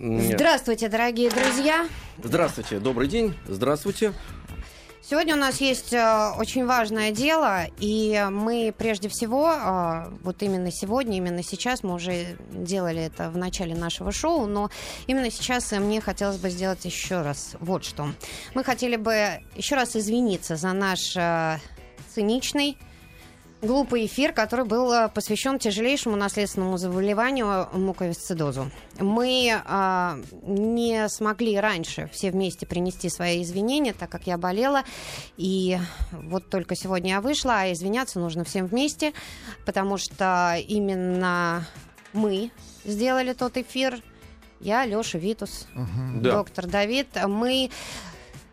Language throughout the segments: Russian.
Здравствуйте, дорогие друзья. Здравствуйте, добрый день. Здравствуйте. Сегодня у нас есть э, очень важное дело, и мы прежде всего, э, вот именно сегодня, именно сейчас, мы уже делали это в начале нашего шоу, но именно сейчас мне хотелось бы сделать еще раз вот что. Мы хотели бы еще раз извиниться за наш э, циничный глупый эфир, который был э, посвящен тяжелейшему наследственному заболеванию муковисцидозу. Мы э, не смогли раньше все вместе принести свои извинения, так как я болела, и вот только сегодня я вышла, а извиняться нужно всем вместе, потому что именно мы сделали тот эфир. Я, Леша Витус, угу. доктор да. Давид. Мы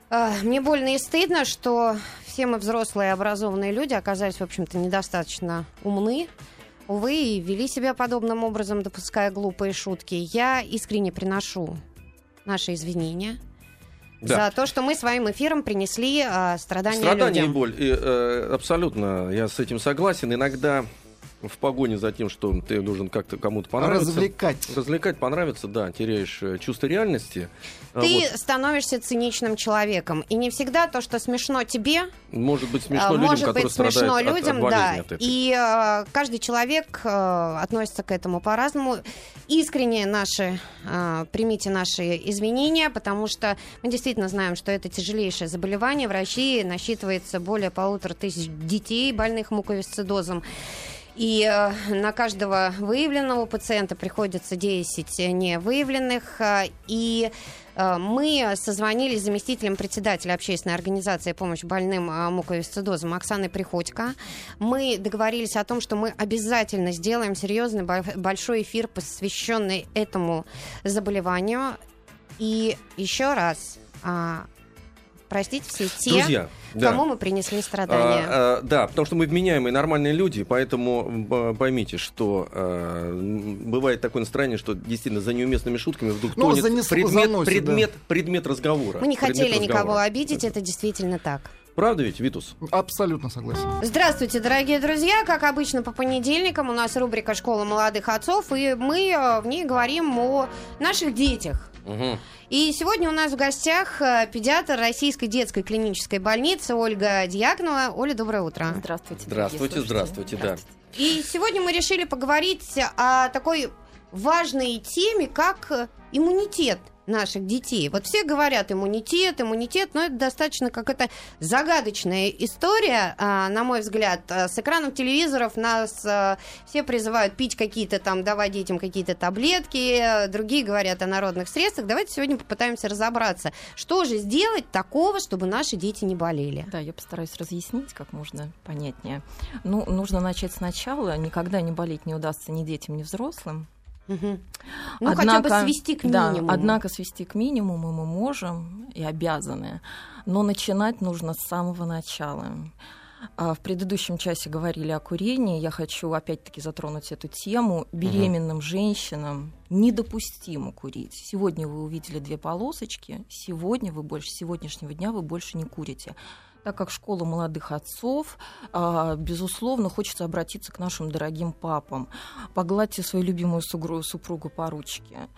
э, мне больно и стыдно, что все мы взрослые образованные люди оказались, в общем-то, недостаточно умны, увы, и вели себя подобным образом, допуская глупые шутки. Я искренне приношу наши извинения. Да. За то, что мы своим эфиром принесли э, страдания, страдания людям. и боль. И, э, абсолютно, я с этим согласен. Иногда в погоне за тем, что ты должен как-то кому-то понравиться. Развлекать. Развлекать, понравиться, да, теряешь э, чувство реальности. А ты вот. становишься циничным человеком. И не всегда то, что смешно тебе, может быть смешно людям, может быть смешно людям, от, от да. От и э, каждый человек э, относится к этому по-разному. Искренне наши, э, примите наши извинения, потому что мы действительно знаем, что это тяжелейшее заболевание. В России насчитывается более полутора тысяч детей, больных муковисцидозом. И э, на каждого выявленного пациента приходится 10 невыявленных. Э, и э, мы созвонились с заместителем председателя общественной организации «Помощь больным муковисцидозом» Оксаной Приходько. Мы договорились о том, что мы обязательно сделаем серьезный большой эфир, посвященный этому заболеванию. И еще раз а, простить все те, Друзья, кому да. мы принесли страдания. А, а, да, потому что мы вменяемые нормальные люди, поэтому поймите, что а, бывает такое настроение, что действительно за неуместными шутками вдруг ну, тонет занесло, предмет, заносит, предмет, да. предмет разговора. Мы не хотели разговора. никого обидеть, это действительно так. Правда ведь, Витус? Абсолютно согласен. Здравствуйте, дорогие друзья. Как обычно, по понедельникам у нас рубрика «Школа молодых отцов», и мы э, в ней говорим о наших детях. Угу. И сегодня у нас в гостях э, педиатр Российской детской клинической больницы Ольга Дьякнова. Оля, доброе утро. Здравствуйте. Здравствуйте, здравствуйте, да. И сегодня мы решили поговорить о такой важной теме, как иммунитет наших детей. Вот все говорят иммунитет, иммунитет, но это достаточно какая-то загадочная история, а, на мой взгляд. А, с экранов телевизоров нас а, все призывают пить какие-то там, давать детям какие-то таблетки, другие говорят о народных средствах. Давайте сегодня попытаемся разобраться, что же сделать такого, чтобы наши дети не болели. Да, я постараюсь разъяснить как можно понятнее. Ну, нужно начать сначала. Никогда не болеть не удастся ни детям, ни взрослым. Угу. Ну, однако, хотя бы свести к минимуму. Да, однако свести к минимуму мы можем и обязаны. Но начинать нужно с самого начала. А, в предыдущем часе говорили о курении. Я хочу опять-таки затронуть эту тему. Беременным угу. женщинам недопустимо курить. Сегодня вы увидели две полосочки. Сегодня вы больше, с сегодняшнего дня вы больше не курите так как школа молодых отцов, а, безусловно, хочется обратиться к нашим дорогим папам. Погладьте свою любимую супругу по ручке.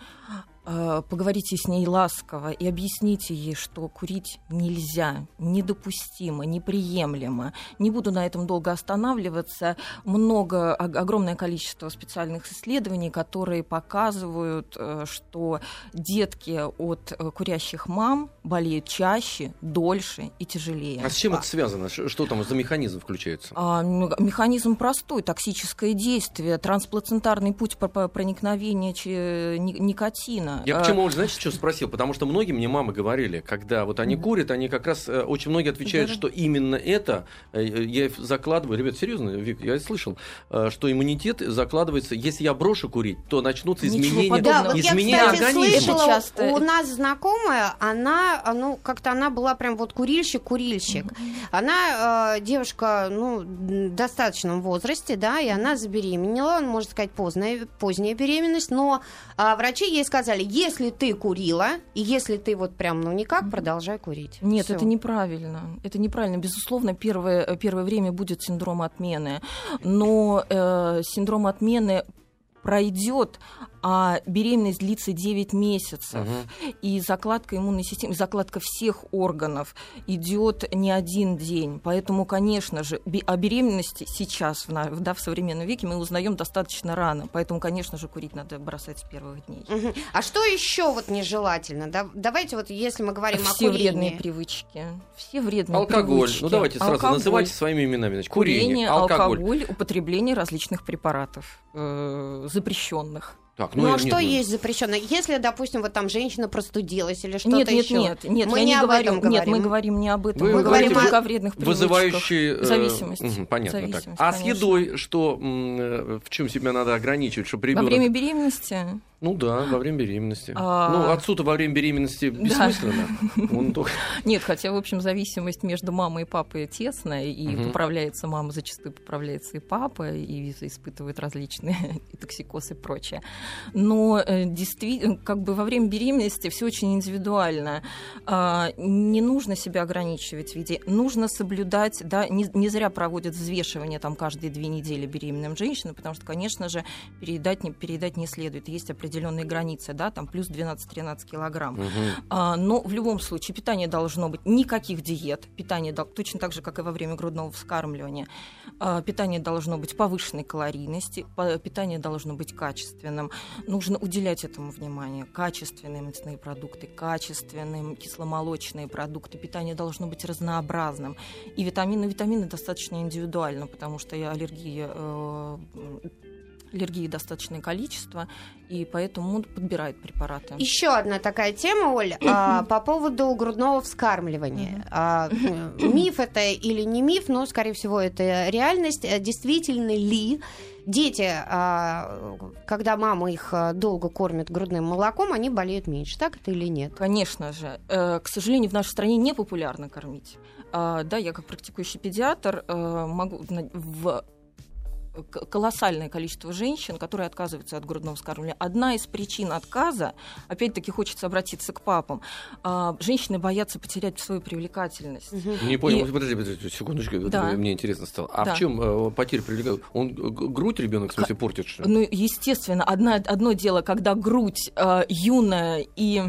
Э, поговорите с ней ласково и объясните ей, что курить нельзя, недопустимо, неприемлемо. Не буду на этом долго останавливаться. Много, огромное количество специальных исследований, которые показывают, э, что детки от э, курящих мам болеют чаще, дольше и тяжелее. А с чем это связано? Что там за механизм включается? А, механизм простой, токсическое действие, трансплацентарный путь проникновения никотина я почему, а... знаете, что спросил? Потому что многие мне мамы говорили, когда вот они курят, они как раз, э, очень многие отвечают, что именно это, э, я закладываю, ребят, серьезно, Вик, я слышал, э, что иммунитет закладывается, если я брошу курить, то начнутся изменения, да, вот изменения я, кстати, организма. Слышала, у нас знакомая, она, ну, как-то она была прям вот курильщик-курильщик. Она девушка, ну, в достаточном возрасте, да, и она забеременела, можно сказать, поздняя, поздняя беременность, но а, врачи ей сказали, если ты курила, и если ты вот прям, ну никак, продолжай курить. Нет, Всё. это неправильно. Это неправильно. Безусловно, первое, первое время будет синдром отмены. Но э, синдром отмены пройдет а беременность длится 9 месяцев, угу. и закладка иммунной системы, закладка всех органов идет не один день. Поэтому, конечно же, о беременности сейчас, в, да, в современном веке, мы узнаем достаточно рано. Поэтому, конечно же, курить надо бросать с первых дней. Угу. А что еще вот нежелательно? Да, давайте вот, если мы говорим Все о курении. вредные привычки. Все вредные алкоголь. привычки. Ну давайте сразу алкоголь. называйте своими именами. Значит, курение, курение алкоголь. алкоголь, употребление различных препаратов э, запрещенных. Так, ну, ну а нет, что нет. есть запрещенное? Если, допустим, вот там женщина простудилась или что-то нет, нет, еще. Нет, нет, мы я не, не говорю, этом говорим. Нет, мы говорим не об этом. Вы мы говорим только о вредных вызывающие э, зависимость. Угу, понятно. Зависимость, так. А с едой что, э, в чем себя надо ограничивать, чтобы ребенок... Во время беременности ну да, во время беременности. А... Ну, отцу-то во время беременности бессмысленно. Он только... Нет, хотя, в общем, зависимость между мамой и папой тесная, и угу. поправляется мама, зачастую поправляется и папа, и испытывает различные и токсикоз и прочее. Но э, действительно, как бы во время беременности все очень индивидуально. А, не нужно себя ограничивать в виде, нужно соблюдать, да, не, не зря проводят взвешивание там каждые две недели беременным женщинам, потому что, конечно же, переедать не, переедать не следует. Есть определенные определенные границы, да, там плюс 12-13 килограмм. Угу. А, но в любом случае питание должно быть никаких диет, питание точно так же, как и во время грудного вскармливания. А, питание должно быть повышенной калорийности, питание должно быть качественным. Нужно уделять этому внимание. Качественные мясные продукты, качественные кисломолочные продукты. Питание должно быть разнообразным. И витамины, витамины достаточно индивидуально, потому что аллергия э, аллергии достаточное количество, и поэтому подбирает препараты. Еще одна такая тема, Оль, а, по поводу грудного вскармливания. А, миф это или не миф, но, скорее всего, это реальность. Э, действительно ли дети, а, когда мама их а, долго кормит грудным молоком, они болеют меньше, так это или нет? Конечно же. Э, к сожалению, в нашей стране не популярно кормить. А, да, я как практикующий педиатр э, могу в колоссальное количество женщин, которые отказываются от грудного вскармливания. Одна из причин отказа, опять-таки хочется обратиться к папам, а, женщины боятся потерять свою привлекательность. Не понял, И... подожди, подожди, секундочку, да. мне интересно стало. А да. в чем э, потеря привлекательности? Он грудь ребенок, в смысле, портит? Что Ну, естественно, одна, одно дело, когда грудь э, юная и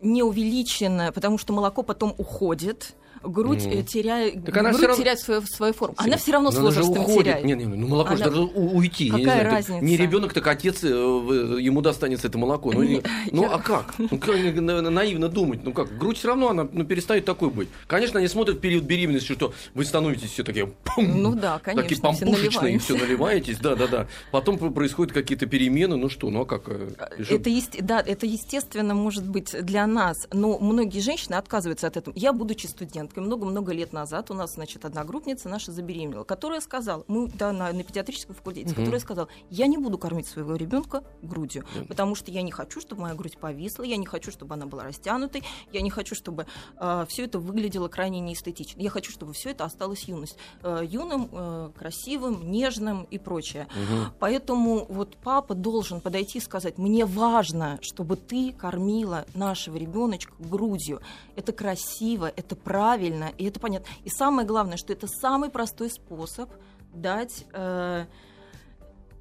не увеличенная, потому что молоко потом уходит, грудь mm. теряет, так грудь равно... теряет свою, свою форму. Она все равно с возрастом теряет. Нет, нет, ну молоко она... же должно уйти. Какая не знаю, разница? Не ребенок, так отец, э, ему достанется это молоко. Ну, не, ну я... а как? Ну, как наивно думать. Ну как, грудь все равно она ну, перестает такой быть. Конечно, они смотрят в период беременности, что вы становитесь все такие пум, ну да, конечно, такие помпушечные, все, все наливаетесь, да, да, да. Потом происходят какие-то перемены, ну что, ну а как? Э, это есть, да, это естественно может быть для нас, но многие женщины отказываются от этого. Я, будучи студенткой, много-много лет назад у нас, значит, одногруппница наша забеременела, которая сказала, мы да, на, на педиатрическом факультете, угу. которая сказала, я не буду кормить своего ребенка грудью, угу. потому что я не хочу, чтобы моя грудь повисла, я не хочу, чтобы она была растянутой, я не хочу, чтобы э, все это выглядело крайне неэстетично. Я хочу, чтобы все это осталось юность, э, юным, э, красивым, нежным и прочее. Угу. Поэтому вот папа должен подойти и сказать, мне важно, чтобы ты кормила нашего ребеночка грудью. Это красиво, это правильно, и это понятно. И самое главное, что это самый простой способ дать э,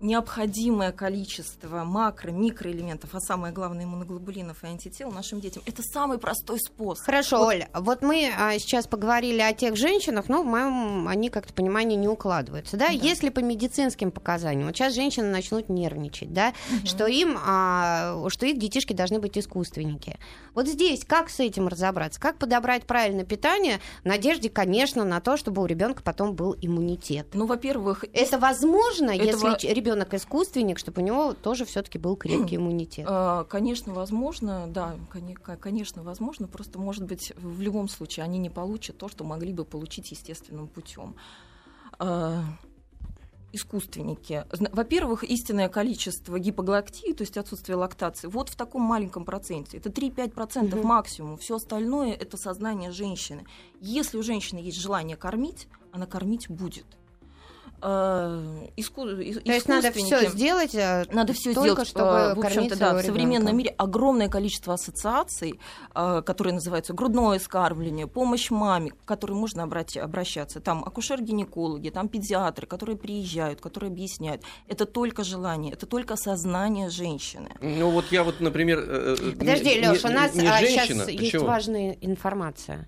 необходимое количество макро, микроэлементов, а самое главное иммуноглобулинов и антител нашим детям. Это самый простой способ. Хорошо, вот. Оля, вот мы а, сейчас поговорили о тех женщинах, но в моем они как-то понимание не укладываются, да? да? Если по медицинским показаниям, вот сейчас женщины начнут нервничать, да, угу. что им, а, что их детишки должны быть искусственники. Вот здесь как с этим разобраться? Как подобрать правильное питание в надежде, конечно, на то, чтобы у ребенка потом был иммунитет? Ну, во-первых, это возможно, Этого... если ребенок искусственник, чтобы у него тоже все-таки был крепкий иммунитет? А, конечно, возможно, да, конечно, возможно. Просто, может быть, в любом случае они не получат то, что могли бы получить естественным путем а, искусственники. Во-первых, истинное количество гипоглоктии, то есть отсутствие лактации, вот в таком маленьком проценте. Это 3-5% угу. максимум. Все остальное это сознание женщины. Если у женщины есть желание кормить, она кормить будет. Э, иску... То есть надо все сделать, э, надо все сделать, чтобы э, в общем-то, да, в современном мире огромное количество ассоциаций, которые называются грудное скармливание, помощь маме, к которой можно обрати- обращаться. Там акушер-гинекологи, там педиатры, которые приезжают, которые объясняют. Это только желание, это только сознание женщины. Ну вот я вот, например... Подожди, не- Леш, у нас не а, женщина, сейчас ты есть чего? важная информация.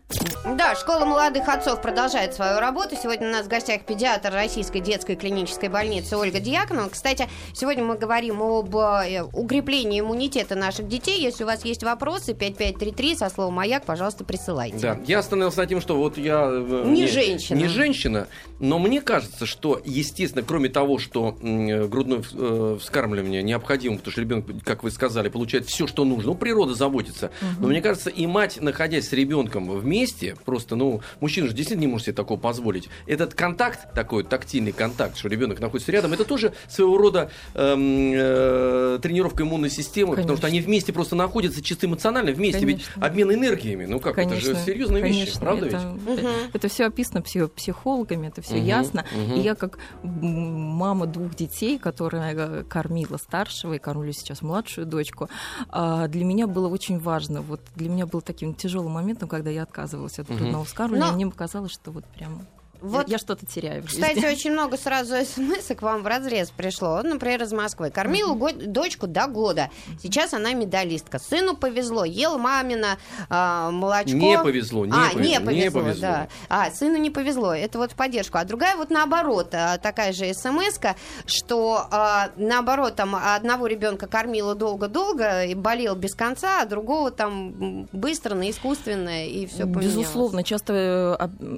Да, школа молодых отцов продолжает свою работу. Сегодня у нас в гостях педиатр Российской детской клинической больницы Ольга Дьяконова. Кстати, сегодня мы говорим об э, укреплении иммунитета наших детей. Если у вас есть вопросы, 5533 со словом «Маяк», пожалуйста, присылайте. Да, я остановился на тем, что вот я... э, Не женщина. Не женщина, но мне кажется, что, естественно, кроме того, что м, грудное э, вскармливание необходимо, потому что ребенок, как вы сказали, получает все, что нужно. Ну, природа заботится. Но мне кажется, и мать, находясь с ребенком вместе, просто, ну, мужчина же действительно не может себе такого позволить. Этот контакт, такой тактильный контакт, что ребенок находится рядом, это тоже своего рода эм, э, тренировка иммунной системы, потому что Конечно. они вместе просто находятся чисто эмоционально вместе. Ведь Конечно. обмен энергиями, ну как, это же серьезные вещи, конечно, правда это, ведь? Это, все описано пси- психологами, это все Мгм, ясно. мгм. И я как мама двух детей, которая э, кормила старшего и кормлю сейчас младшую дочку, а, для меня было очень важно. Вот для меня был таким тяжелым моментом, когда я отказывалась от грудного вскармливания. Но- Мне показалось, что вот прям Вот я что-то теряю. в Кстати, очень много сразу смс к вам в разрез пришло. Вот, например, из Москвы. Кормила го- дочку до года. Сейчас она медалистка. Сыну повезло. Ел мамина а, молочко. Не повезло, не а, повезло, не не повезло, повезло. да. А, сыну не повезло. Это вот в поддержку. А другая вот наоборот, а, такая же смс что а, наоборот, там одного ребенка кормила долго-долго и болел без конца, а другого там быстро, на искусственное, и все поменялось. Безусловно, часто э,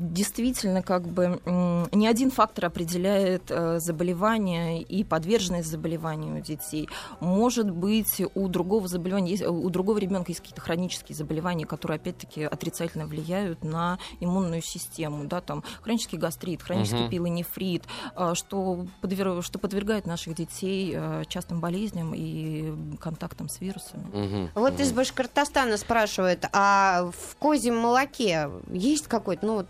действительно как бы не один фактор определяет э, заболевание и подверженность заболеванию у детей. Может быть, у другого заболевания у другого ребенка есть какие-то хронические заболевания, которые опять-таки отрицательно влияют на иммунную систему, да, там хронический гастрит, хронический Мгм. пилонефрит, э, что, подвер- что подвергает наших детей э, частым болезням и контактам с вирусами. Мгм, Вот из мгм. Башкортостана спрашивают, а в козьем молоке есть какой-то, ну, вот,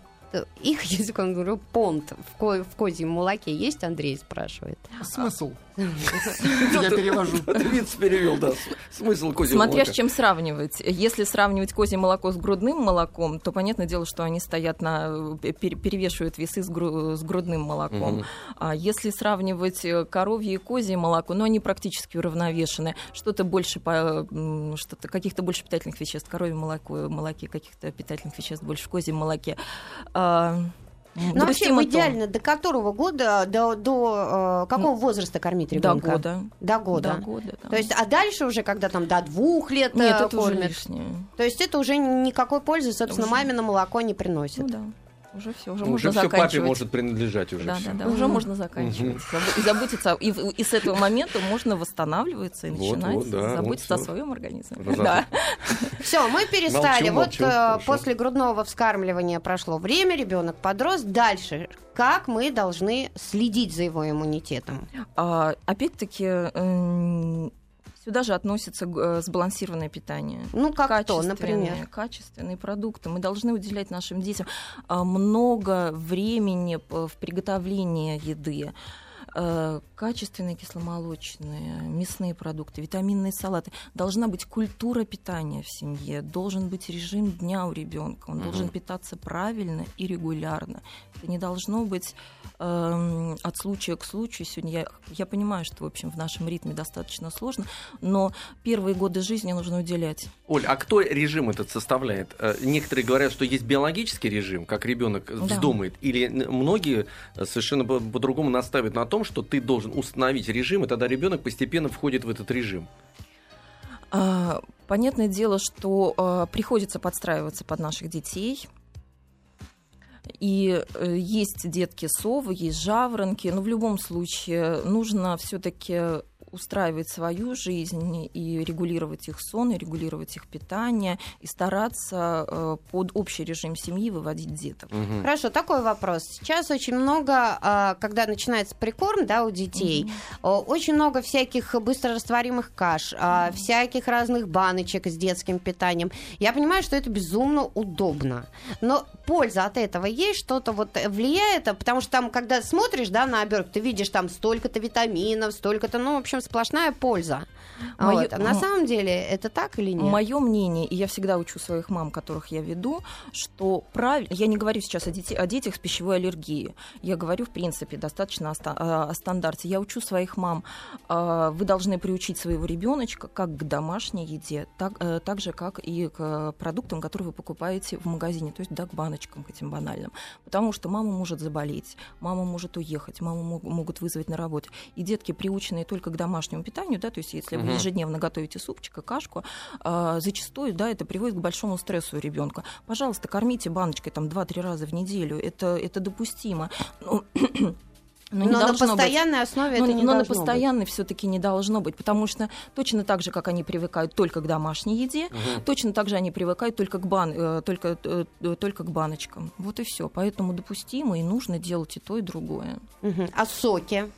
их языком говорю, понт в, ко- в козьем молоке есть, Андрей спрашивает. Смысл? Я перевожу. Виц перевел, да. Смысл козьего Смотря с чем сравнивать. Если сравнивать козье молоко с грудным молоком, то понятное дело, что они стоят на э, пер- перевешивают весы с, гру- с грудным молоком. А если сравнивать э, коровье и козье молоко, ну они практически уравновешены. Что-то больше по, что-то каких-то больше питательных веществ. Коровье молоко, молоке каких-то питательных веществ больше в козьем молоке. А, Ну, вообще, то. идеально до которого года, до, до э, какого возраста кормить До ребенка? года. До года. До года, да. То есть, а дальше уже, когда там до двух лет Нет, э, это уже кормят, лишнее. то есть это уже никакой пользы, собственно, Уже. мамино молоко не приносит. Ну да, уже все, уже, Уже можно все папе заканчивать. может принадлежать уже. Да, всё. да, да, уже можно заканчивать. И заботиться, и, и с этого момента можно восстанавливаться и Вот, начинать вот, да, заботиться вот о своем организме. Да. Все, мы перестали. Молчу, вот молчу, э, хорошо. после грудного вскармливания прошло время, ребенок подрос. Дальше, как мы должны следить за его иммунитетом? А, Опять-таки, сюда же относится э, сбалансированное питание. Ну, как то, Качественные- например. Качественные продукты. Мы должны уделять нашим детям а, много времени в приготовлении еды. Э, Качественные кисломолочные, мясные продукты, витаминные салаты. Должна быть культура питания в семье, должен быть режим дня у ребенка. Он Мгм. должен питаться правильно и регулярно. Это не должно быть эм, от случая к случаю. Сегодня я, я понимаю, что, в общем, в нашем ритме достаточно сложно, но первые годы жизни нужно уделять. Оль, а кто режим этот составляет? Э, Некоторые говорят, что есть биологический режим, как ребенок вздумает, или н- многие э, совершенно по- по-другому настаивают на том, что ты должен установить режим, и тогда ребенок постепенно входит в этот режим. А, Понятное дело, что а, приходится подстраиваться под наших детей. И э, есть детки совы, есть жаворонки, но в любом случае нужно все-таки устраивать свою жизнь и регулировать их сон, и регулировать их питание, и стараться э, под общий режим семьи выводить деток. Угу. Хорошо, такой вопрос. Сейчас очень много, а, когда начинается прикорм да, у детей, угу. очень много всяких быстрорастворимых каш, угу. всяких разных баночек с детским питанием. Я понимаю, что это безумно удобно. Но польза от этого есть, что-то вот влияет, потому что там, когда смотришь да, на обертку, ты видишь там столько-то витаминов, столько-то, ну, в общем, сплошная польза. Моё... Вот. А на самом деле это так или нет? Мое мнение, и я всегда учу своих мам, которых я веду, что правильно, я не говорю сейчас о, дети... о детях с пищевой аллергией, я говорю, в принципе, достаточно о, о стандарте. Я учу своих мам, а, вы должны приучить своего ребеночка как к домашней еде, так, э, так же, как и к продуктам, которые вы покупаете в магазине, то есть да, к баночкам, к этим банальным. Потому что мама может заболеть, мама может уехать, маму могут вызвать на работу. И детки, приученные только к домашнему питанию, да, то есть если вы ежедневно готовите супчик и кашку, э, зачастую, да, это приводит к большому стрессу у ребенка. Пожалуйста, кормите баночкой там 2-3 раза в неделю, это, это допустимо. Ну, но, но на постоянной быть. основе но, это не Но на постоянной все-таки не должно быть, потому что точно так же, как они привыкают только к домашней еде, угу. точно так же они привыкают только к, бан, э, только, э, только к баночкам. Вот и все. Поэтому допустимо и нужно делать и то, и другое. Угу. А соки?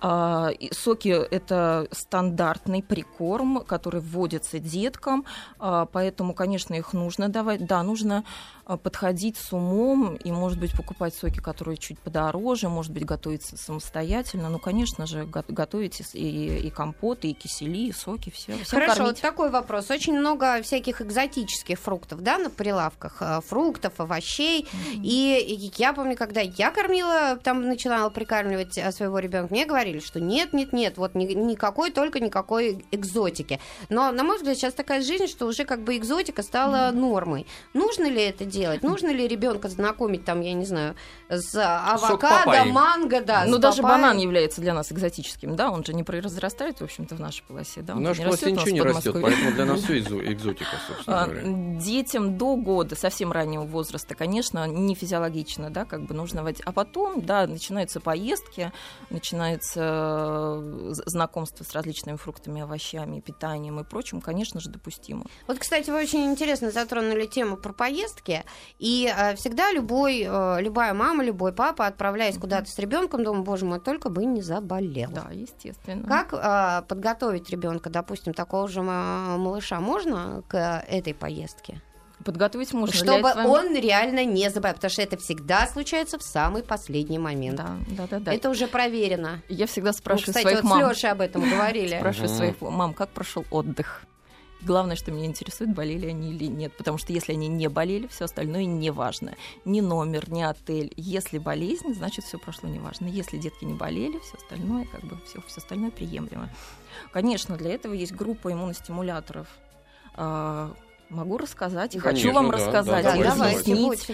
А, соки – это стандартный прикорм, который вводится деткам, а, поэтому, конечно, их нужно давать. Да, нужно а, подходить с умом и, может быть, покупать соки, которые чуть подороже, может быть, готовиться самостоятельно. Ну, конечно же, готовить и, и компоты, и кисели, и соки, все. Хорошо, кормить. вот такой вопрос. Очень много всяких экзотических фруктов, да, на прилавках, фруктов, овощей. Mm-hmm. И я помню, когда я кормила, там начинала прикармливать своего ребенка, мне говорили, что нет, нет, нет, вот ни, никакой, только никакой экзотики. Но, на мой взгляд, сейчас такая жизнь, что уже как бы экзотика стала нормой. Нужно ли это делать? Нужно ли ребенка знакомить, там, я не знаю, с авокадо, манго, да, Ну, даже папайей? банан является для нас экзотическим, да, он же не произрастает, в общем-то, в нашей полосе, да. В нашей полосе ничего не растет, поэтому для нас все экзотика, собственно а, говоря. Детям до года, совсем раннего возраста, конечно, не физиологично, да, как бы нужно. А потом, да, начинаются поездки, начинается начинается э, знакомство с различными фруктами, овощами, питанием и прочим, конечно же, допустимо. Вот, кстати, вы очень интересно затронули тему про поездки, и э, всегда любой, э, любая мама, любой папа, отправляясь mm-hmm. куда-то с ребенком, думаю, боже мой, только бы не заболел. Да, естественно. Как подготовить ребенка, допустим, такого же малыша можно к этой поездке? Подготовить можно. Чтобы он реально не заболел, потому что это всегда случается в самый последний момент. Да, да, да. да. Это уже проверено. Я всегда спрашиваю ну, кстати, своих вот мам. с Лешей об этом говорили. Спрашиваю своих мам, как прошел отдых. Главное, что меня интересует, болели они или нет. Потому что если они не болели, все остальное не важно. Ни номер, ни отель. Если болезнь, значит, все прошло неважно. Если детки не болели, все остальное, как бы, все, все остальное приемлемо. Конечно, для этого есть группа иммуностимуляторов а, Могу рассказать, и Конечно, хочу вам да, рассказать, да, и разъяснить.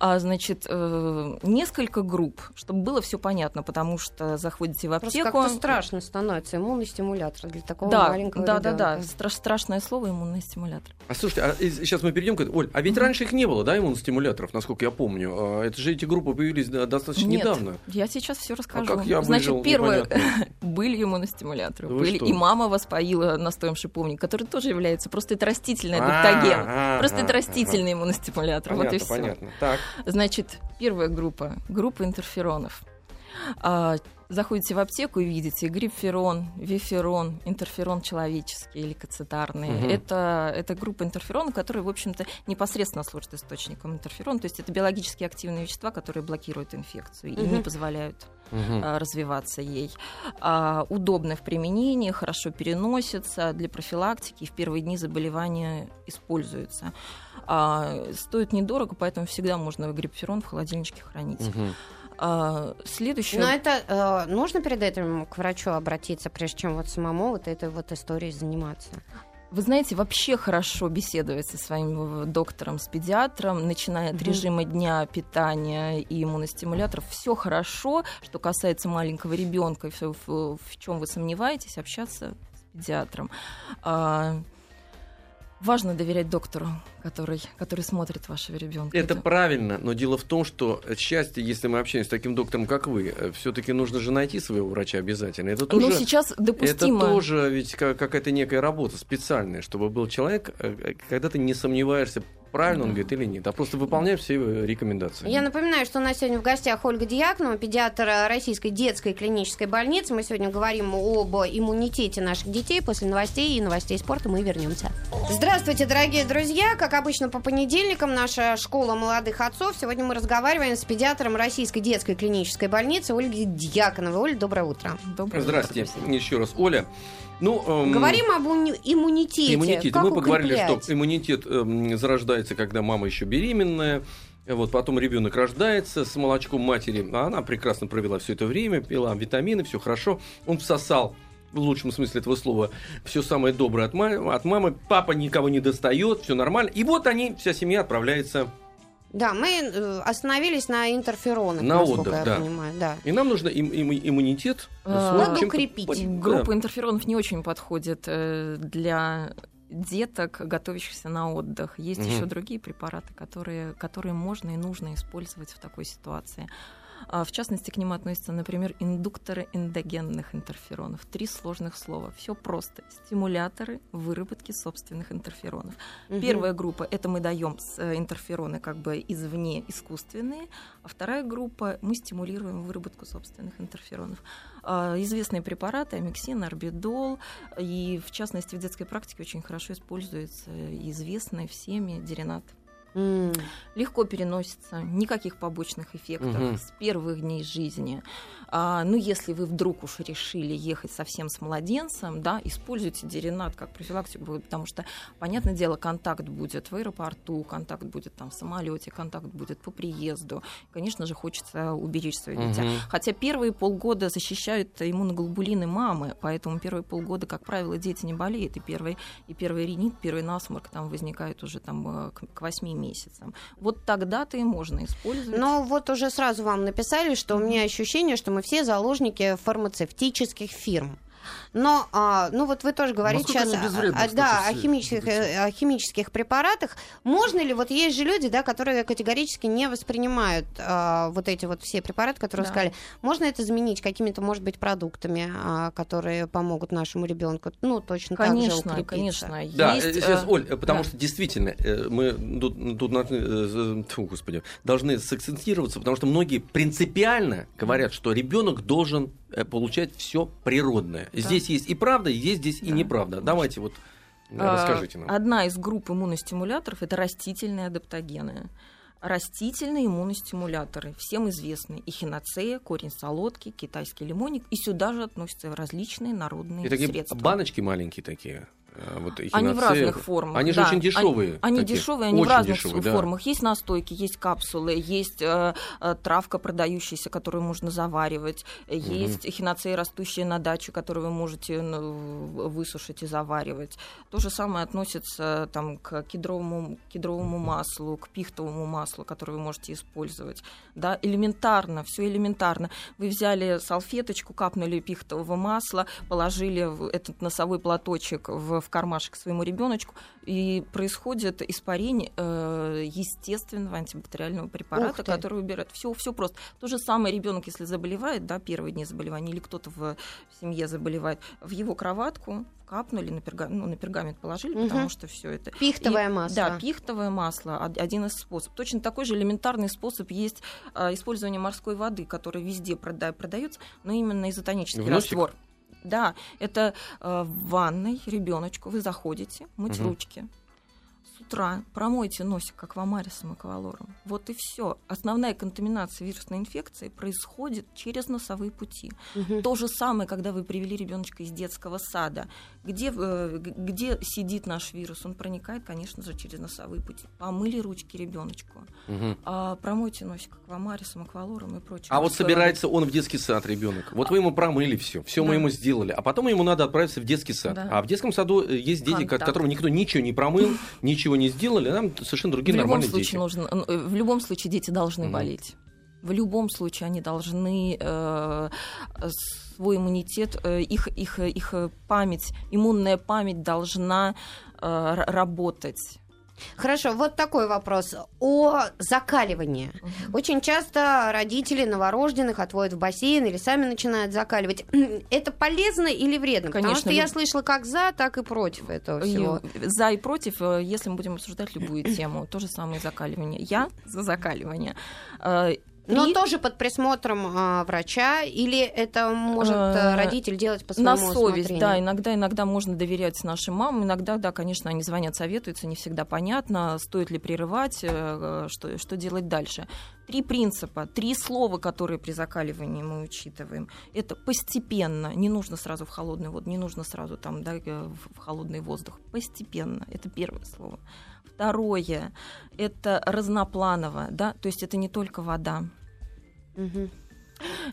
А, значит, э, несколько групп, чтобы было все понятно, потому что заходите в аптеку. Просто как-то страшно становится иммунный стимулятор для такого да, маленького да, ребенка. Да, да, да. страшное слово иммунный стимулятор. А слушайте, а сейчас мы перейдем к этому. Оль, а ведь mm-hmm. раньше их не было, да, иммуностимуляторов, насколько я помню. А это же эти группы появились достаточно Нет, недавно. Я сейчас все расскажу. А как я Значит, выжил, первые были иммуностимуляторы. Вы были, и мама вас поила настоем шиповник, который тоже является просто это адаптоген. Просто это растительный иммуностимулятор. Понятно, вот и понятно. Так. Значит, первая группа, группа интерферонов. Заходите в аптеку и видите грипферон, виферон, интерферон человеческий или кацетарный. Угу. Это, это группа интерферона, которые, в общем-то, непосредственно служат источником интерферона. То есть это биологически активные вещества, которые блокируют инфекцию угу. и не позволяют угу. а, развиваться ей. А, удобны в применении, хорошо переносятся для профилактики. В первые дни заболевания используются. А, стоит недорого, поэтому всегда можно грипферон в холодильничке хранить. Угу. А, следующее... Но это э, нужно перед этим к врачу обратиться, прежде чем вот самому вот этой вот историей заниматься? Вы знаете, вообще хорошо беседовать со своим доктором, с педиатром, начиная от mm-hmm. режима дня, питания и иммуностимуляторов. Все хорошо, что касается маленького ребенка, в, в, в чем вы сомневаетесь, общаться с педиатром. А, Важно доверять доктору, который, который смотрит вашего ребенка. Это, правильно, но дело в том, что счастье, если мы общаемся с таким доктором, как вы, э, все-таки нужно же найти своего врача обязательно. Это тоже, ну, сейчас допустимо. Это тоже ведь какая-то некая работа специальная, чтобы был человек, э, э, когда ты не сомневаешься, правильно он говорит или нет, а просто выполняй все рекомендации. Я напоминаю, что у нас сегодня в гостях Ольга Дьяконова, педиатр Российской детской клинической больницы. Мы сегодня говорим об иммунитете наших детей. После новостей и новостей спорта мы вернемся. Здравствуйте, дорогие друзья. Как обычно, по понедельникам наша школа молодых отцов. Сегодня мы разговариваем с педиатром Российской детской клинической больницы Ольгой Дьяконовой. Оля, доброе утро. Доброе Здравствуйте. Утро. Еще раз. Оля, ну, эм, Говорим об иммунитете. Иммунитете. Как Мы поговорили, что иммунитет эм, зарождается, когда мама еще беременная. Вот, потом ребенок рождается с молочком матери, а она прекрасно провела все это время, пила витамины, все хорошо. Он всосал в лучшем смысле этого слова, все самое доброе от, ма- от мамы. Папа никого не достает, все нормально. И вот они, вся семья отправляется да, мы э, остановились на интерферонах, на отдых, я да. понимаю. Да. И нам нужно им, им, иммунитет. А, надо укрепить. Группа да. интерферонов не очень подходит э, для деток, готовящихся на отдых. Есть угу. еще другие препараты, которые, которые можно и нужно использовать в такой ситуации. А, в частности, к ним относятся, например, индукторы эндогенных интерферонов. Три сложных слова. Все просто. Стимуляторы выработки собственных интерферонов. Угу. Первая группа это мы даем э, интерфероны как бы извне искусственные, а вторая группа мы стимулируем выработку собственных интерферонов. А, известные препараты, амиксин, орбидол, и в частности в детской практике очень хорошо используется известный всеми деринат Mm. Легко переносится, никаких побочных эффектов mm-hmm. с первых дней жизни. А, ну, если вы вдруг уж решили ехать совсем с младенцем, да, используйте деринат как профилактику, потому что, понятное дело, контакт будет в аэропорту, контакт будет там в самолете, контакт будет по приезду. Конечно же, хочется уберечь свое дитя. Mm-hmm. Хотя первые полгода защищают иммуноглобулины мамы, поэтому первые полгода, как правило, дети не болеют. И первый, и первый ринит, первый насморк там возникает уже там э, к 8 месяцам. Вот тогда-то и можно использовать. Но вот уже сразу вам написали, что у меня ощущение, что мы все заложники фармацевтических фирм. Но, а, ну вот вы тоже говорите сейчас о, да, о, химических, э, о химических препаратах. Можно ли, вот есть же люди, да, которые категорически не воспринимают а, вот эти вот все препараты, которые да. сказали, можно это заменить какими-то, может быть, продуктами, а, которые помогут нашему ребенку, ну, точно конечно, так же укрепиться. Конечно, Да, есть, сейчас, э, Оль, потому да. что действительно мы тут, тут фу, господи, должны сакцентироваться, потому что многие принципиально говорят, что ребенок должен Э, получать все природное. Да. Здесь есть и правда, есть здесь да. и неправда. Давайте вот а, расскажите нам. Одна из групп иммуностимуляторов это растительные адаптогены. Растительные иммуностимуляторы, всем известны. Эхиноцея, корень солодки, китайский лимонник. И сюда же относятся различные народные и такие средства. баночки маленькие такие. Э, вот они в разных формах. Они же да. очень дешевые. Они, они дешевые, они очень в разных дешевые, формах. Да. Есть настойки, есть капсулы, есть э, э, травка продающаяся, которую можно заваривать, есть угу. хиноцея, растущая на даче, которую вы можете ну, высушить и заваривать. То же самое относится там, к кедровому, кедровому маслу, к пихтовому маслу, которое вы можете использовать. Да? Элементарно, все элементарно. Вы взяли салфеточку, капнули пихтового масла, положили этот носовой платочек в кармашек своему ребеночку, и происходит испарение э, естественного антибактериального препарата, который убирает. Все, все просто. То же самое ребенок, если заболевает, да, первые дни заболевания, или кто-то в семье заболевает, в его кроватку капнули, на, пергамент, ну, на пергамент положили, угу. потому что все это. Пихтовое и, масло. Да, пихтовое масло один из способов. Точно такой же элементарный способ есть а, использование морской воды, которая везде прода- продается, но именно изотонический раствор. Да, это э, в ванной ребеночку вы заходите, мыть угу. ручки, утра промойте носик аквамарисом и аквалором. Вот и все. Основная контаминация вирусной инфекции происходит через носовые пути. Угу. То же самое, когда вы привели ребеночка из детского сада. Где, э, где сидит наш вирус? Он проникает, конечно же, через носовые пути. Помыли ручки ребеночку. Угу. А, промойте носик аквамарисом, аквалором и прочее. А вот собирается он в детский сад, ребенок. Вот вы ему промыли все, все да. мы ему сделали, а потом ему надо отправиться в детский сад. Да. А в детском саду э, есть дети, Контакт. которым никто ничего не промыл, ничего не сделали, нам совершенно другие в нормальные случае дети. Нужно, э, в любом случае дети должны угу. болеть. В любом случае они должны э, свой иммунитет, э, их, их, их память, иммунная память должна э, работать. Хорошо, вот такой вопрос о закаливании. Угу. Очень часто родители новорожденных отводят в бассейн или сами начинают закаливать. Это полезно или вредно? Конечно. Потому что я слышала как за, так и против этого всего. За и против, э, если мы будем обсуждать любую тему, то же самое закаливание. Я за закаливание. Э, но и... тоже под присмотром а, врача, или это может а, родитель делать по своему На совесть, усмотрению? да. Иногда, иногда можно доверять нашим мамам, иногда, да, конечно, они звонят, советуются, не всегда понятно, стоит ли прерывать, э, что, что делать дальше. Три принципа, три слова, которые при закаливании мы учитываем. Это постепенно, не нужно сразу в холодный воду, не нужно сразу там, да, в холодный воздух. Постепенно, это первое слово. Второе, это разнопланово, да, то есть это не только вода, Угу.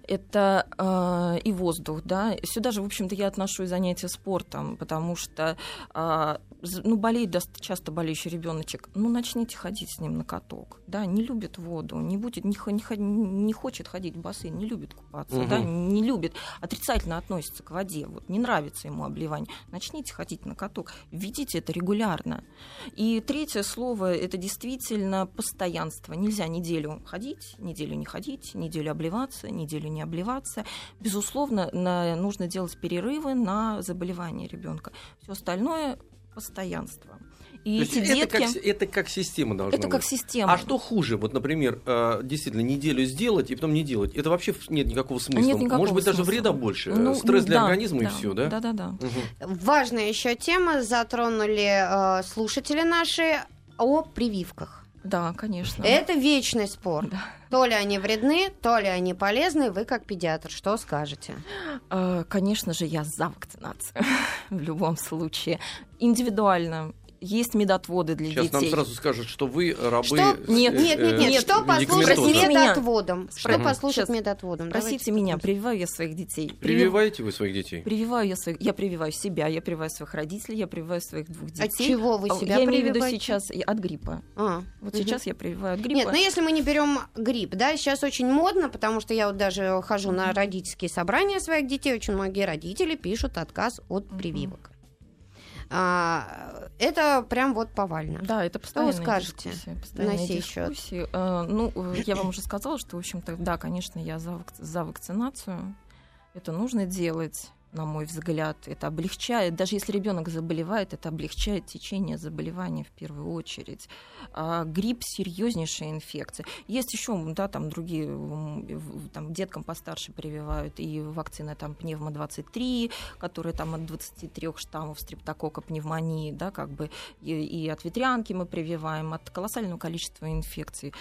Это э, и воздух, да. Сюда же, в общем-то, я отношу и занятия спортом, потому что э, ну, болеет часто болеющий ребеночек, ну, начните ходить с ним на каток, да, не любит воду, не будет, не, не, не хочет ходить в бассейн, не любит купаться, угу. да, не любит, отрицательно относится к воде, вот, не нравится ему обливание, начните ходить на каток, введите это регулярно. И третье слово, это действительно постоянство, нельзя неделю ходить, неделю не ходить, неделю обливаться, неделю не обливаться, безусловно, на, нужно делать перерывы на заболевание ребенка. Все остальное постоянства. И эти это, детки... как, это как система должна Это быть. как система. А что хуже? Вот, например, э, действительно, неделю сделать и потом не делать. Это вообще нет никакого смысла. Нет никакого Может быть, смысла. даже вреда больше. Ну, Стресс ну, для да, организма да, и все, да? Да, да, да. Угу. Важная еще тема затронули э, слушатели наши о прививках. Да, конечно. Это вечный спор. Да. То ли они вредны, то ли они полезны. Вы как педиатр, что скажете? Э, конечно же, я за вакцинацию в любом случае. Индивидуально есть медотводы для Сейчас детей. Сейчас нам сразу скажут, что вы рабы... Что? Нет, нет, нет, нет. Что послушать медотводом? Что послушать медотводом? Спросите меня, прививаю я своих детей. Прививаете вы своих детей? Прививаю я своих... Я прививаю себя, я прививаю своих родителей, я прививаю своих двух детей. От чего вы себя Я имею в виду сейчас от гриппа. А, вот угу. сейчас я прививаю от гриппа. Нет, но если мы не берем грипп, да, сейчас очень модно, потому что я вот даже хожу на родительские собрания своих детей, очень многие родители пишут отказ от прививок. А, это прям вот повально. Да, это постоянная Что вы скажете на сей счет? А, ну, я вам уже сказала, что, в общем-то, да, конечно, я за, за вакцинацию. Это нужно делать на мой взгляд. Это облегчает, даже если ребенок заболевает, это облегчает течение заболевания в первую очередь. А грипп серьезнейшая инфекция. Есть еще, да, там другие, там деткам постарше прививают и вакцины там пневмо-23, которые там от 23 штаммов стрептокока пневмонии, да, как бы и, и от ветрянки мы прививаем, от колоссального количества инфекций.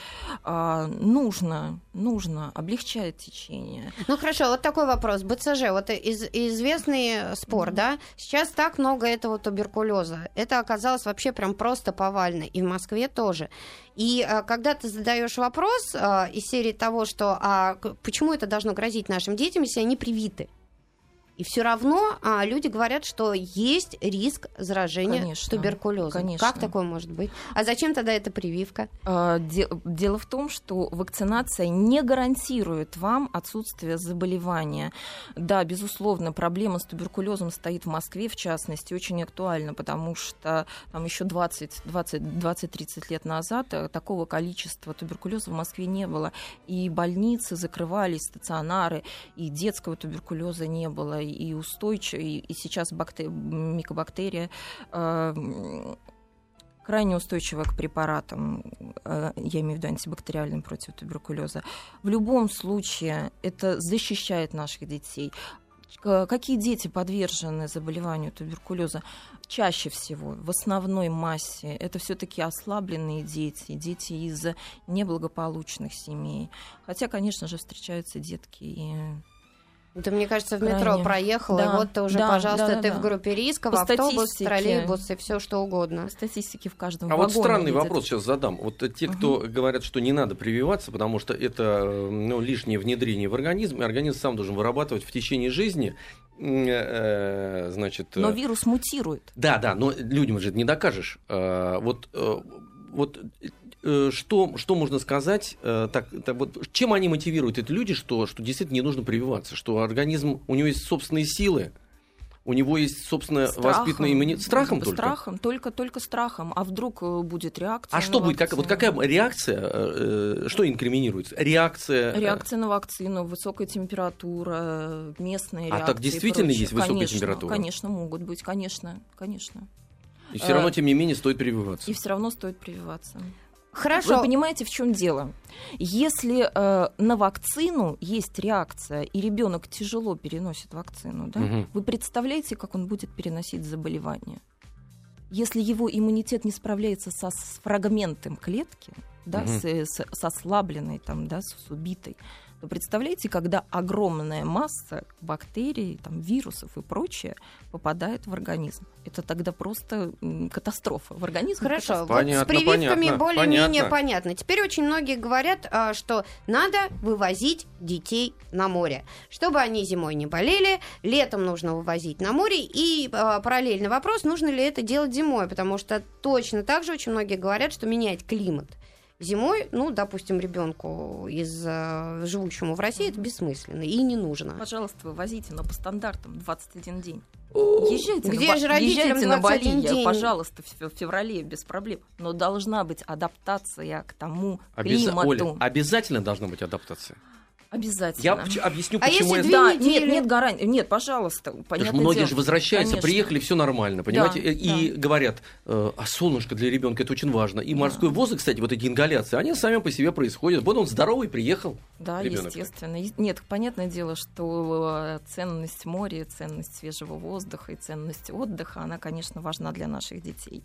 А, нужно, нужно, облегчает течение. Ну хорошо, вот такой вопрос. БЦЖ, вот из, из известный спор, mm-hmm. да, сейчас так много этого туберкулеза. Это оказалось вообще прям просто повально. И в Москве тоже. И а, когда ты задаешь вопрос а, из серии того, что а почему это должно грозить нашим детям, если они привиты? И все равно а, люди говорят, что есть риск заражения конечно, туберкулезом. Конечно. Как такое может быть? А зачем тогда эта прививка? А, дело в том, что вакцинация не гарантирует вам отсутствие заболевания. Да, безусловно, проблема с туберкулезом стоит в Москве, в частности, очень актуальна, потому что там еще 20-30 лет назад э, такого количества туберкулеза в Москве не было. И больницы закрывались, стационары, и детского туберкулеза не было и устойчив, и, сейчас бактер... микобактерия э, крайне устойчива к препаратам, э, я имею в виду антибактериальным против туберкулеза. В любом случае это защищает наших детей. Какие дети подвержены заболеванию туберкулеза? Чаще всего, в основной массе, это все-таки ослабленные дети, дети из неблагополучных семей. Хотя, конечно же, встречаются детки и это, мне кажется, в метро Крайне. проехал, да, и вот ты уже, да, пожалуйста, да, да, ты да. в группе риска, По в автобус, троллейбус и все что угодно. По статистике в каждом А вот странный видят. вопрос сейчас задам. Вот те, кто угу. говорят, что не надо прививаться, потому что это ну, лишнее внедрение в организм, и организм сам должен вырабатывать в течение жизни э, значит... Но э, вирус мутирует. Да, да, но людям же не докажешь. Э, вот вот э, что, что можно сказать, э, так, так вот, чем они мотивируют эти люди, что, что действительно не нужно прививаться, что организм, у него есть собственные силы, у него есть, собственно, Страхом. воспитанный иммунитет. Страхом только? Страхом, только, только страхом. А вдруг э, будет реакция А что будет? Как, вот какая реакция? э, э, что инкриминируется? Реакция. э, Реакция на вакцину, высокая температура, местные А реакции. так действительно есть высокая Конечно, температура? Конечно, могут быть, конечно, конечно. И все равно, э, тем не менее, стоит прививаться. И все равно стоит прививаться. Хорошо. Вы понимаете, в чем дело? Если э, на вакцину есть реакция, и ребенок тяжело переносит вакцину, да, Мгм. вы представляете, как он будет переносить заболевание? Если его иммунитет не справляется со, с фрагментом клетки, да, Мгм. с, с- с ослабленной, там, да, с, с убитой, то представляете, когда огромная масса бактерий, там, вирусов и прочее попадает в организм. Это тогда просто катастрофа. В организм Хорошо, вот Понятно, с прививками более-менее понятно. понятно. Теперь очень многие говорят, а, что надо вывозить детей на море, чтобы они зимой не болели, летом нужно вывозить на море. И а, параллельный вопрос, нужно ли это делать зимой, потому что точно так же очень многие говорят, что менять климат зимой, ну, допустим, ребенку из а, живущему в России, это бессмысленно и не нужно. Пожалуйста, вывозите, но по стандартам 21 день. Езжайте, Где на, же езжайте на 21 Бали, день? пожалуйста, в фе- в феврале без проблем. Но должна быть адаптация к тому Обяза- климату. Оля, обязательно должна быть адаптация. Обязательно. Я объясню, А почему если я... две Да, недели? нет, нет гарантии. Нет, пожалуйста. Понятное многие дело. же возвращаются, Конечно. приехали, все нормально, понимаете? Да, и говорят, э, а солнышко для ребенка это очень важно. И морской воздух, кстати, вот эти ингаляции, они сами по себе происходят. Вот он здоровый приехал. Да, ребенок. естественно. Нет, понятное дело, что э, ценность моря, ценность свежего воздуха и ценность отдыха, она, конечно, важна для наших детей.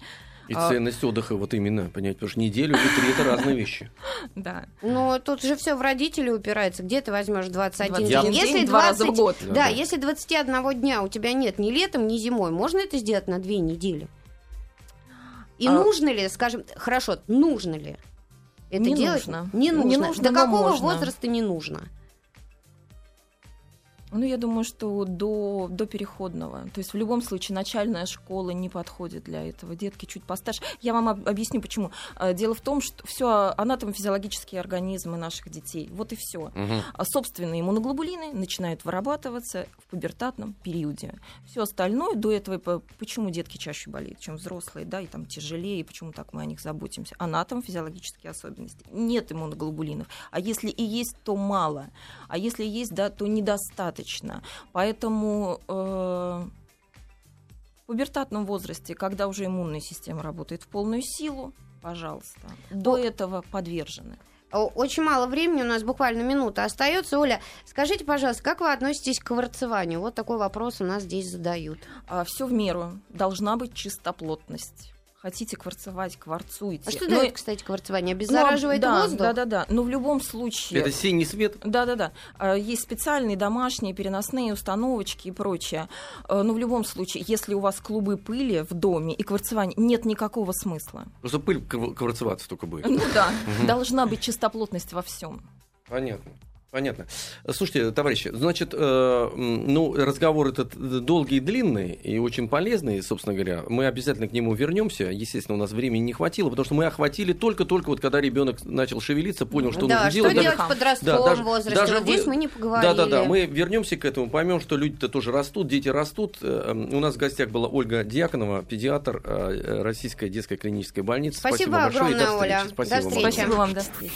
И А- ценность отдыха, вот именно, понимаете, потому что неделю или три это разные вещи. Да. Но тут же все в родителей упирается. Где ты возьмешь 21 21 день? день, два раза в год. Да, Да, да. если 21 дня у тебя нет ни летом, ни зимой, можно это сделать на две недели? И А- нужно ли, скажем, хорошо, нужно ли это Не делать? нужно. Не Не нужно. До какого можно. возраста не нужно? Ну, я думаю, что до, до переходного. То есть в любом случае начальная школа не подходит для этого. Детки чуть постарше. Я вам об- объясню, почему. Э, Дело в том, что все анатомофизиологические организмы наших детей. Вот и все. Мгм. А собственные иммуноглобулины начинают вырабатываться в пубертатном периоде. Все остальное до этого, по- почему детки чаще болеют, чем взрослые, да, и там тяжелее, и почему так мы о них заботимся. Анатом-физиологические особенности. Нет иммуноглобулинов. А если и есть, то мало. А если есть, да, то недостаточно. Поэтому э, в пубертатном возрасте, когда уже иммунная система работает в полную силу, пожалуйста, до этого подвержены. Очень мало времени, у нас буквально минута остается. Оля, скажите, пожалуйста, как вы относитесь к кварцеванию? Вот такой вопрос у нас здесь задают. все в меру. Должна быть чистоплотность. Хотите кварцевать, кварцуйте. А что Но- дает, кстати, кварцевание? ну, Обеззараживает да, воздух? Да, да, да. Но в любом случае. Это синий свет. Да, да, да. Есть специальные домашние переносные установочки и прочее. А, Но в любом случае, если у вас клубы пыли в доме и кварцевание, нет никакого смысла. Просто пыль кв- кварцеваться только будет. Ну да, должна быть чистоплотность во всем. Понятно. Понятно. Слушайте, товарищи, значит, э, ну, разговор этот долгий и длинный, и очень полезный, собственно говоря. Мы обязательно к нему вернемся. Естественно, у нас времени не хватило, потому что мы охватили только-только вот когда ребенок начал шевелиться, понял, что да, нужно что делать. делать Даже- в подростковом Да, даже- возрасте? даже вот вы- здесь мы не поговорили. Да, да, да. Мы вернемся к этому, поймем, что люди-то тоже растут, дети растут. Э, У нас в гостях была Ольга Дьяконова, педиатр э, Российской детской клинической больницы. Спасибо большое и до огромное, встречи. Оля. До Спасибо вам. встречи. Спасибо вам, до встречи.